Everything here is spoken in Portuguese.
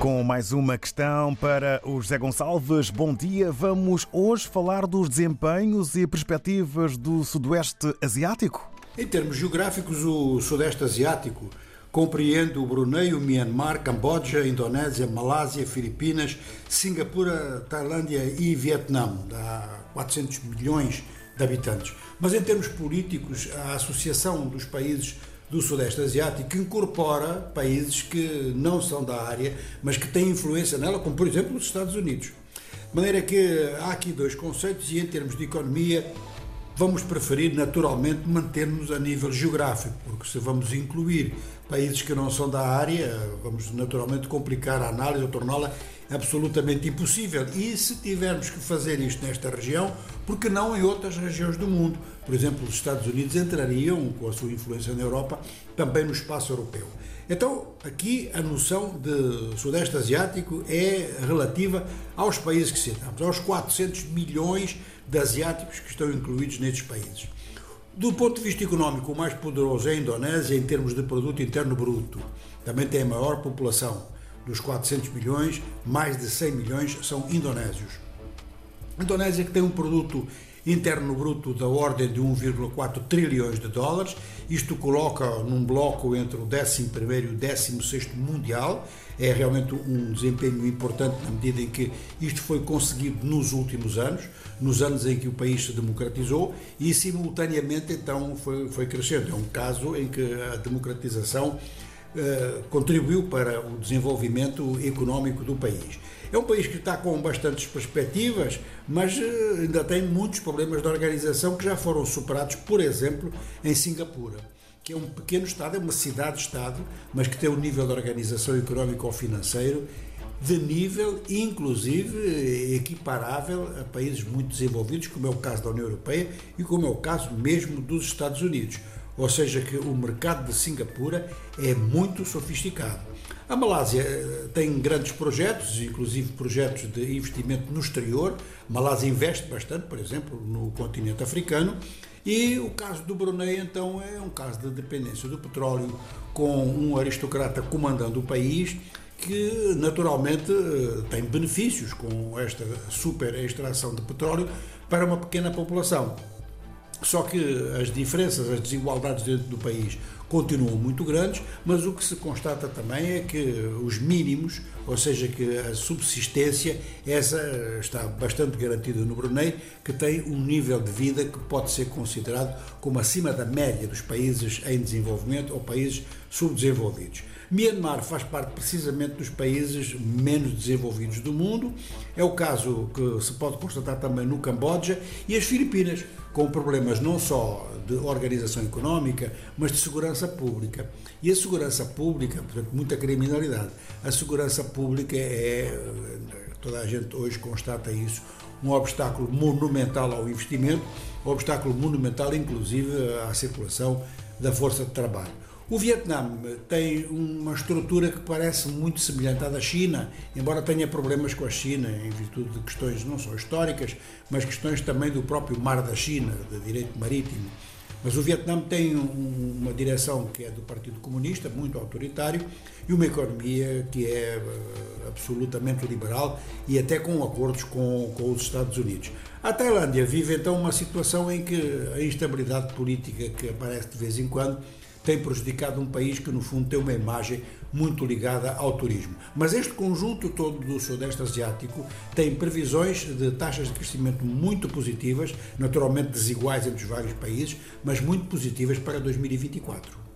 Com mais uma questão para o José Gonçalves. Bom dia. Vamos hoje falar dos desempenhos e perspectivas do Sudoeste Asiático? Em termos geográficos, o Sudeste Asiático compreende o Brunei, o Myanmar, Camboja, Indonésia, Malásia, Filipinas, Singapura, Tailândia e Vietnã. Dá 400 milhões de habitantes. Mas em termos políticos, a Associação dos Países do Sudeste Asiático que incorpora países que não são da área, mas que têm influência nela, como por exemplo os Estados Unidos. De maneira que há aqui dois conceitos e em termos de economia vamos preferir naturalmente manter-nos a nível geográfico, porque se vamos incluir países que não são da área, vamos naturalmente complicar a análise ou torná-la absolutamente impossível. E se tivermos que fazer isto nesta região, por que não em outras regiões do mundo? Por exemplo, os Estados Unidos entrariam, com a sua influência na Europa, também no espaço europeu. Então, aqui a noção de Sudeste Asiático é relativa aos países que citamos, aos 400 milhões de asiáticos que estão incluídos nestes países. Do ponto de vista económico, o mais poderoso é a Indonésia em termos de produto interno bruto. Também tem a maior população. Dos 400 milhões, mais de 100 milhões são indonésios. A Indonésia que tem um produto interno bruto da ordem de 1,4 trilhões de dólares. Isto coloca num bloco entre o 11 e o 16 mundial. É realmente um desempenho importante na medida em que isto foi conseguido nos últimos anos, nos anos em que o país se democratizou e simultaneamente então foi, foi crescendo. É um caso em que a democratização contribuiu para o desenvolvimento económico do país. É um país que está com bastantes perspectivas, mas eh, ainda tem muitos problemas de organização que já foram superados, por exemplo, em Singapura, que é um pequeno Estado, é uma cidade-Estado, mas que tem um nível de organização económico ou financeiro de nível, inclusive, equiparável a países muito desenvolvidos, como é o caso da União Europeia e como é o caso mesmo dos Estados Unidos ou seja, que o mercado de Singapura é muito sofisticado. A Malásia eh, tem grandes projetos, inclusive projetos de investimento no exterior. A Malásia investe bastante, por exemplo, no continente africano. E o caso do Brunei, então, é um caso de dependência do petróleo, com um aristocrata comandando o país, que naturalmente eh, tem benefícios com esta super extração de petróleo para uma pequena população. Só que as diferenças, as desigualdades dentro do país continuam muito grandes, mas o que se constata também é que os mínimos, ou seja, que a subsistência, essa está bastante garantida no Brunei, que tem um nível de vida que pode ser considerado como acima da média dos países em desenvolvimento ou países subdesenvolvidos. Myanmar faz parte precisamente dos países menos desenvolvidos do mundo, é o caso que se pode constatar também no Camboja e as Filipinas, com problemas não só de organização económica, mas de segurança pública. E a segurança pública, portanto, muita criminalidade. A segurança pública é, toda a gente hoje constata isso, um obstáculo monumental ao investimento, um obstáculo monumental, inclusive, à circulação da força de trabalho. O Vietnã tem uma estrutura que parece muito semelhante à da China, embora tenha problemas com a China em virtude de questões não só históricas, mas questões também do próprio mar da China, de direito marítimo. Mas o Vietnã tem uma direção que é do Partido Comunista, muito autoritário, e uma economia que é eh, absolutamente liberal e até com acordos com, com os Estados Unidos. A Tailândia vive então uma situação em que a instabilidade política que aparece de vez em quando tem prejudicado um país que, no fundo, tem uma imagem muito ligada ao turismo. Mas este conjunto todo do Sudeste Asiático tem previsões de taxas de crescimento muito positivas, naturalmente desiguais entre os vários países, mas muito positivas para 2024.